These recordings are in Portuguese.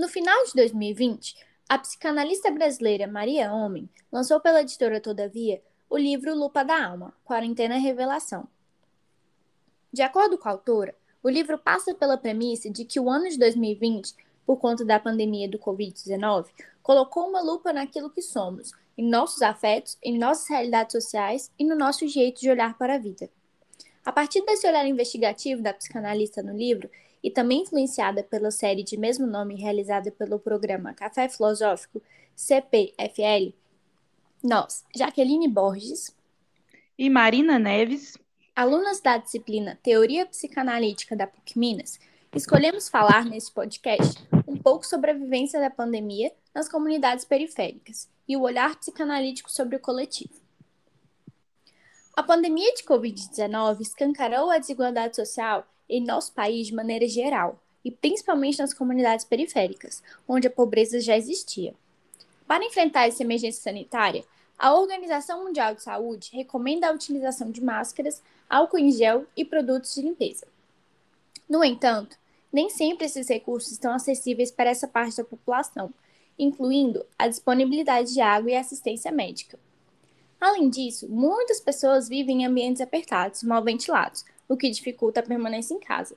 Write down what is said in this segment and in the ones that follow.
No final de 2020, a psicanalista brasileira Maria Homem lançou pela editora Todavia o livro Lupa da Alma, Quarentena Revelação. De acordo com a autora, o livro passa pela premissa de que o ano de 2020, por conta da pandemia do Covid-19, colocou uma lupa naquilo que somos, em nossos afetos, em nossas realidades sociais e no nosso jeito de olhar para a vida. A partir desse olhar investigativo da psicanalista no livro, e também influenciada pela série de mesmo nome realizada pelo programa Café Filosófico CPFL, nós, Jaqueline Borges e Marina Neves, alunas da disciplina Teoria Psicanalítica da PUC Minas, escolhemos falar nesse podcast um pouco sobre a vivência da pandemia nas comunidades periféricas e o olhar psicanalítico sobre o coletivo. A pandemia de Covid-19 escancarou a desigualdade social em nosso país de maneira geral, e principalmente nas comunidades periféricas, onde a pobreza já existia. Para enfrentar essa emergência sanitária, a Organização Mundial de Saúde recomenda a utilização de máscaras, álcool em gel e produtos de limpeza. No entanto, nem sempre esses recursos estão acessíveis para essa parte da população, incluindo a disponibilidade de água e assistência médica. Além disso, muitas pessoas vivem em ambientes apertados, mal ventilados, o que dificulta a permanência em casa.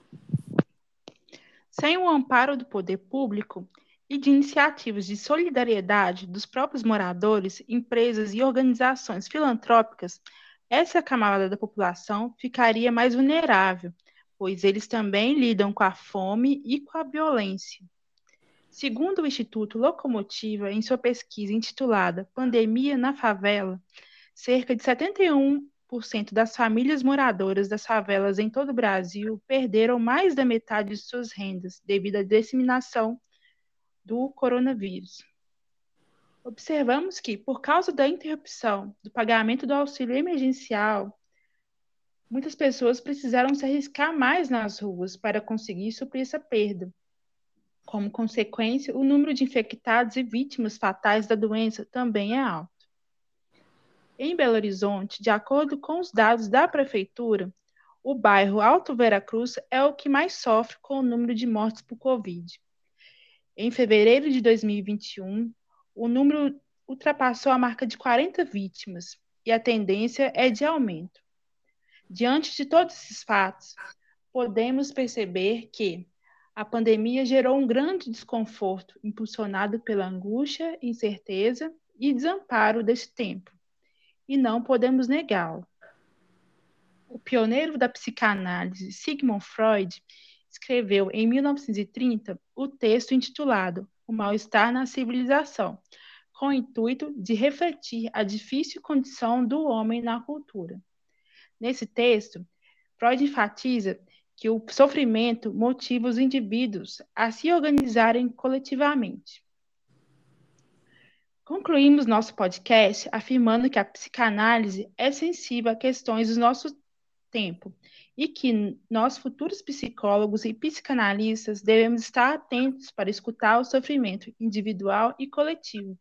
Sem o amparo do poder público e de iniciativas de solidariedade dos próprios moradores, empresas e organizações filantrópicas, essa camada da população ficaria mais vulnerável, pois eles também lidam com a fome e com a violência. Segundo o Instituto Locomotiva, em sua pesquisa intitulada Pandemia na Favela, cerca de 71 cento das famílias moradoras das favelas em todo o Brasil perderam mais da metade de suas rendas devido à disseminação do coronavírus. Observamos que, por causa da interrupção do pagamento do auxílio emergencial, muitas pessoas precisaram se arriscar mais nas ruas para conseguir suprir essa perda. Como consequência, o número de infectados e vítimas fatais da doença também é alto. Em Belo Horizonte, de acordo com os dados da Prefeitura, o bairro Alto Veracruz é o que mais sofre com o número de mortes por Covid. Em fevereiro de 2021, o número ultrapassou a marca de 40 vítimas e a tendência é de aumento. Diante de todos esses fatos, podemos perceber que a pandemia gerou um grande desconforto impulsionado pela angústia, incerteza e desamparo deste tempo e não podemos negá-lo. O pioneiro da psicanálise, Sigmund Freud, escreveu em 1930 o texto intitulado O Mal-Estar na Civilização, com o intuito de refletir a difícil condição do homem na cultura. Nesse texto, Freud enfatiza que o sofrimento motiva os indivíduos a se organizarem coletivamente. Concluímos nosso podcast afirmando que a psicanálise é sensível a questões do nosso tempo e que nós, futuros psicólogos e psicanalistas, devemos estar atentos para escutar o sofrimento individual e coletivo.